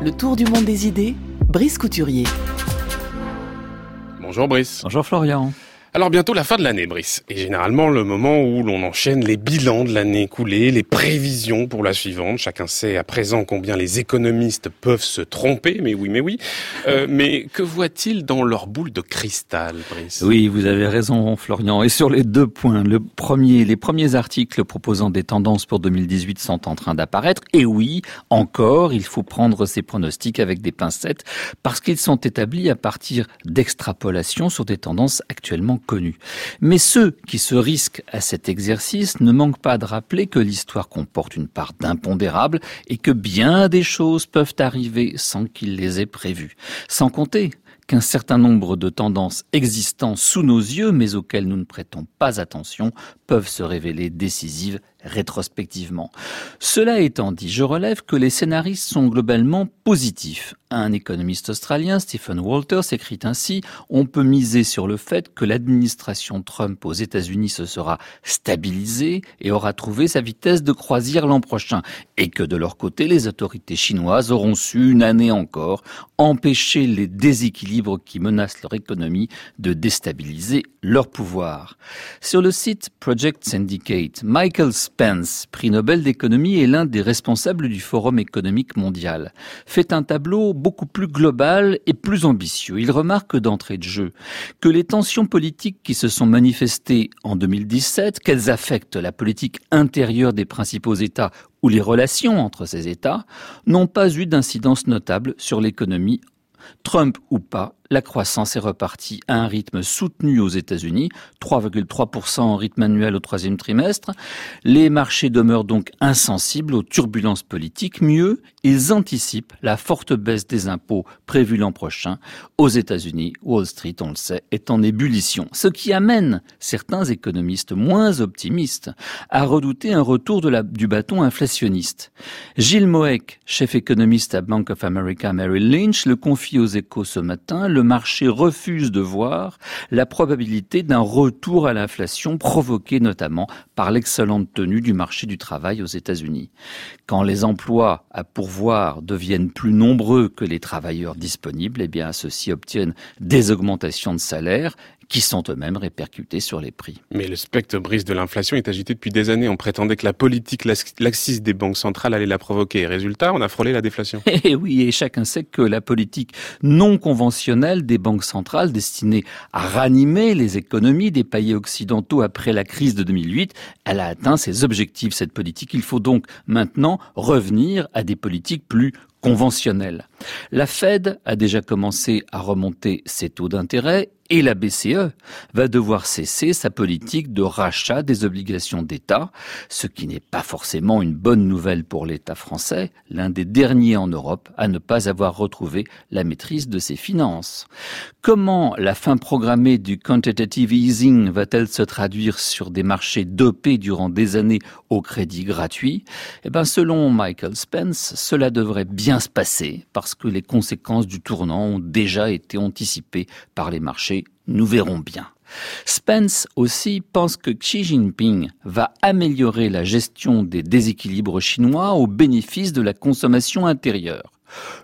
Le tour du monde des idées, Brice Couturier. Bonjour Brice. Bonjour Florian. Alors bientôt la fin de l'année, Brice. Et généralement le moment où l'on enchaîne les bilans de l'année écoulée, les prévisions pour la suivante. Chacun sait à présent combien les économistes peuvent se tromper, mais oui, mais oui. Euh, mais que voit-il dans leur boule de cristal, Brice? Oui, vous avez raison, Florian. Et sur les deux points, le premier, les premiers articles proposant des tendances pour 2018 sont en train d'apparaître. Et oui, encore, il faut prendre ces pronostics avec des pincettes parce qu'ils sont établis à partir d'extrapolations sur des tendances actuellement Mais ceux qui se risquent à cet exercice ne manquent pas de rappeler que l'histoire comporte une part d'impondérable et que bien des choses peuvent arriver sans qu'ils les aient prévues. Sans compter qu'un certain nombre de tendances existant sous nos yeux, mais auxquelles nous ne prêtons pas attention, peuvent se révéler décisives rétrospectivement. Cela étant dit, je relève que les scénaristes sont globalement positifs. Un économiste australien, Stephen Walters, écrit ainsi On peut miser sur le fait que l'administration Trump aux États-Unis se sera stabilisée et aura trouvé sa vitesse de croisière l'an prochain, et que de leur côté, les autorités chinoises auront su, une année encore, empêcher les déséquilibres qui menacent leur économie de déstabiliser leur pouvoir. Sur le site Project Syndicate, Michael Spence, prix Nobel d'économie, est l'un des responsables du Forum économique mondial. Fait un tableau beaucoup plus global et plus ambitieux. Il remarque d'entrée de jeu que les tensions politiques qui se sont manifestées en 2017, qu'elles affectent la politique intérieure des principaux États ou les relations entre ces États, n'ont pas eu d'incidence notable sur l'économie Trump ou pas, la croissance est repartie à un rythme soutenu aux États-Unis, 3,3% en rythme annuel au troisième trimestre. Les marchés demeurent donc insensibles aux turbulences politiques. Mieux, ils anticipent la forte baisse des impôts prévue l'an prochain. Aux États-Unis, Wall Street, on le sait, est en ébullition. Ce qui amène certains économistes moins optimistes à redouter un retour du bâton inflationniste. Gilles Moek, chef économiste à Bank of America Merrill Lynch, le confie aux échos ce matin le marché refuse de voir la probabilité d'un retour à l'inflation provoqué notamment par l'excellente tenue du marché du travail aux États-Unis. Quand les emplois à pourvoir deviennent plus nombreux que les travailleurs disponibles, eh bien ceux-ci obtiennent des augmentations de salaire qui sont eux-mêmes répercutés sur les prix. Mais le spectre brise de l'inflation est agité depuis des années. On prétendait que la politique laxiste des banques centrales allait la provoquer. Résultat, on a frôlé la déflation. Et eh oui, et chacun sait que la politique non conventionnelle des banques centrales destinée à ranimer les économies des pays occidentaux après la crise de 2008, elle a atteint ses objectifs, cette politique. Il faut donc maintenant revenir à des politiques plus conventionnelles. La Fed a déjà commencé à remonter ses taux d'intérêt et la BCE va devoir cesser sa politique de rachat des obligations d'État, ce qui n'est pas forcément une bonne nouvelle pour l'État français, l'un des derniers en Europe à ne pas avoir retrouvé la maîtrise de ses finances. Comment la fin programmée du quantitative easing va-t-elle se traduire sur des marchés dopés durant des années au crédit gratuit? Eh bien, selon Michael Spence, cela devrait bien se passer parce que les conséquences du tournant ont déjà été anticipées par les marchés nous verrons bien. Spence aussi pense que Xi Jinping va améliorer la gestion des déséquilibres chinois au bénéfice de la consommation intérieure.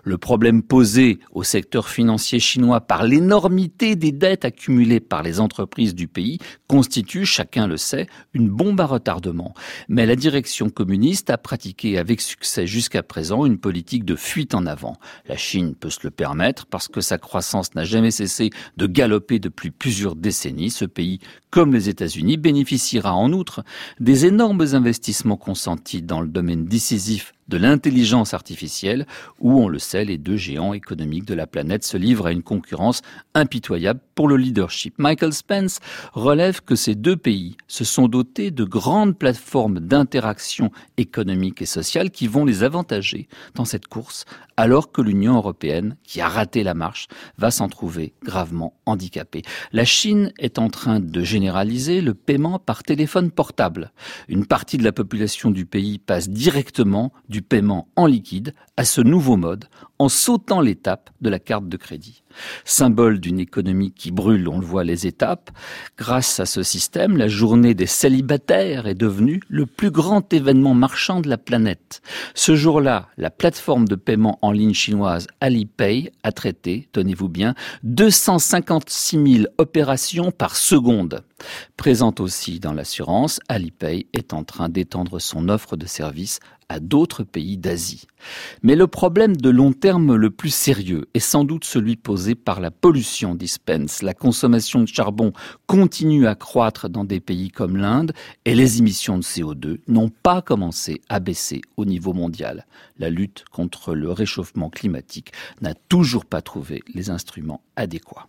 Le problème posé au secteur financier chinois par l'énormité des dettes accumulées par les entreprises du pays constitue, chacun le sait, une bombe à retardement. Mais la direction communiste a pratiqué avec succès jusqu'à présent une politique de fuite en avant. La Chine peut se le permettre parce que sa croissance n'a jamais cessé de galoper depuis plusieurs décennies. Ce pays, comme les États-Unis, bénéficiera en outre des énormes investissements consentis dans le domaine décisif de l'intelligence artificielle, où, on le sait, les deux géants économiques de la planète se livrent à une concurrence impitoyable pour le leadership. Michael Spence relève que ces deux pays se sont dotés de grandes plateformes d'interaction économique et sociale qui vont les avantager dans cette course, alors que l'Union européenne, qui a raté la marche, va s'en trouver gravement handicapée. La Chine est en train de généraliser le paiement par téléphone portable. Une partie de la population du pays passe directement du paiement en liquide à ce nouveau mode en sautant l'étape de la carte de crédit. Symbole d'une économie qui brûle, on le voit les étapes, grâce à ce système, la journée des célibataires est devenue le plus grand événement marchand de la planète. Ce jour-là, la plateforme de paiement en ligne chinoise Alipay a traité, tenez-vous bien, 256 000 opérations par seconde. Présente aussi dans l'assurance, Alipay est en train d'étendre son offre de services à d'autres pays d'Asie. Mais le problème de long terme le plus sérieux est sans doute celui posé par la pollution, dispense. La consommation de charbon continue à croître dans des pays comme l'Inde et les émissions de CO2 n'ont pas commencé à baisser au niveau mondial. La lutte contre le réchauffement climatique n'a toujours pas trouvé les instruments adéquats.